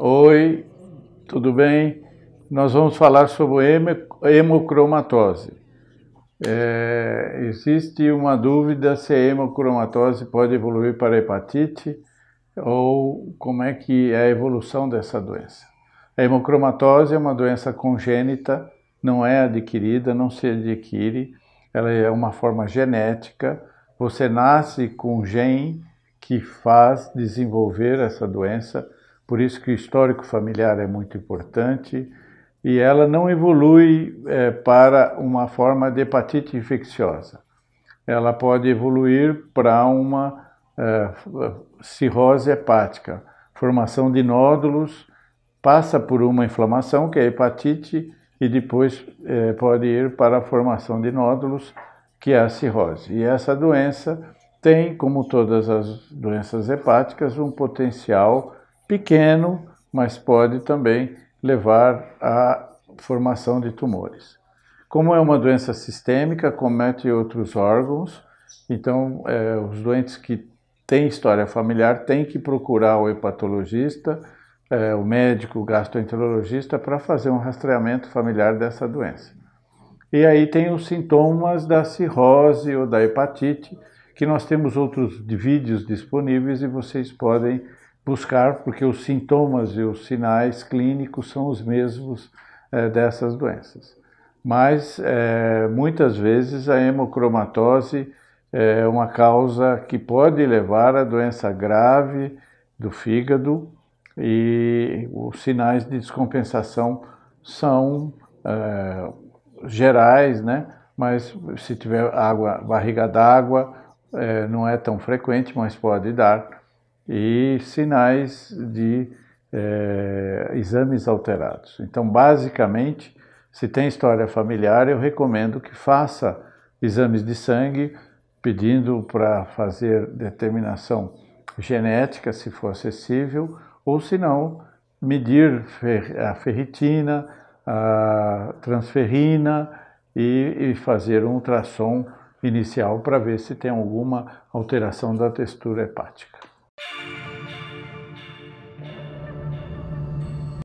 Oi, tudo bem? Nós vamos falar sobre hemocromatose. É, existe uma dúvida se a hemocromatose pode evoluir para hepatite ou como é que é a evolução dessa doença. A hemocromatose é uma doença congênita, não é adquirida, não se adquire, ela é uma forma genética. Você nasce com um gene que faz desenvolver essa doença por isso que o histórico familiar é muito importante e ela não evolui é, para uma forma de hepatite infecciosa. Ela pode evoluir para uma é, cirrose hepática, formação de nódulos, passa por uma inflamação, que é hepatite, e depois é, pode ir para a formação de nódulos, que é a cirrose. E essa doença tem, como todas as doenças hepáticas, um potencial pequeno, mas pode também levar à formação de tumores. Como é uma doença sistêmica, comete outros órgãos, então é, os doentes que têm história familiar têm que procurar o hepatologista, é, o médico gastroenterologista para fazer um rastreamento familiar dessa doença. E aí tem os sintomas da cirrose ou da hepatite, que nós temos outros vídeos disponíveis e vocês podem buscar, porque os sintomas e os sinais clínicos são os mesmos é, dessas doenças. Mas é, muitas vezes a hemocromatose é uma causa que pode levar a doença grave do fígado e os sinais de descompensação são é, gerais, né? Mas se tiver água, barriga d'água, é, não é tão frequente, mas pode dar e sinais de é, exames alterados. Então, basicamente, se tem história familiar, eu recomendo que faça exames de sangue, pedindo para fazer determinação genética, se for acessível, ou se não, medir a ferritina, a transferrina e, e fazer um ultrassom inicial para ver se tem alguma alteração da textura hepática.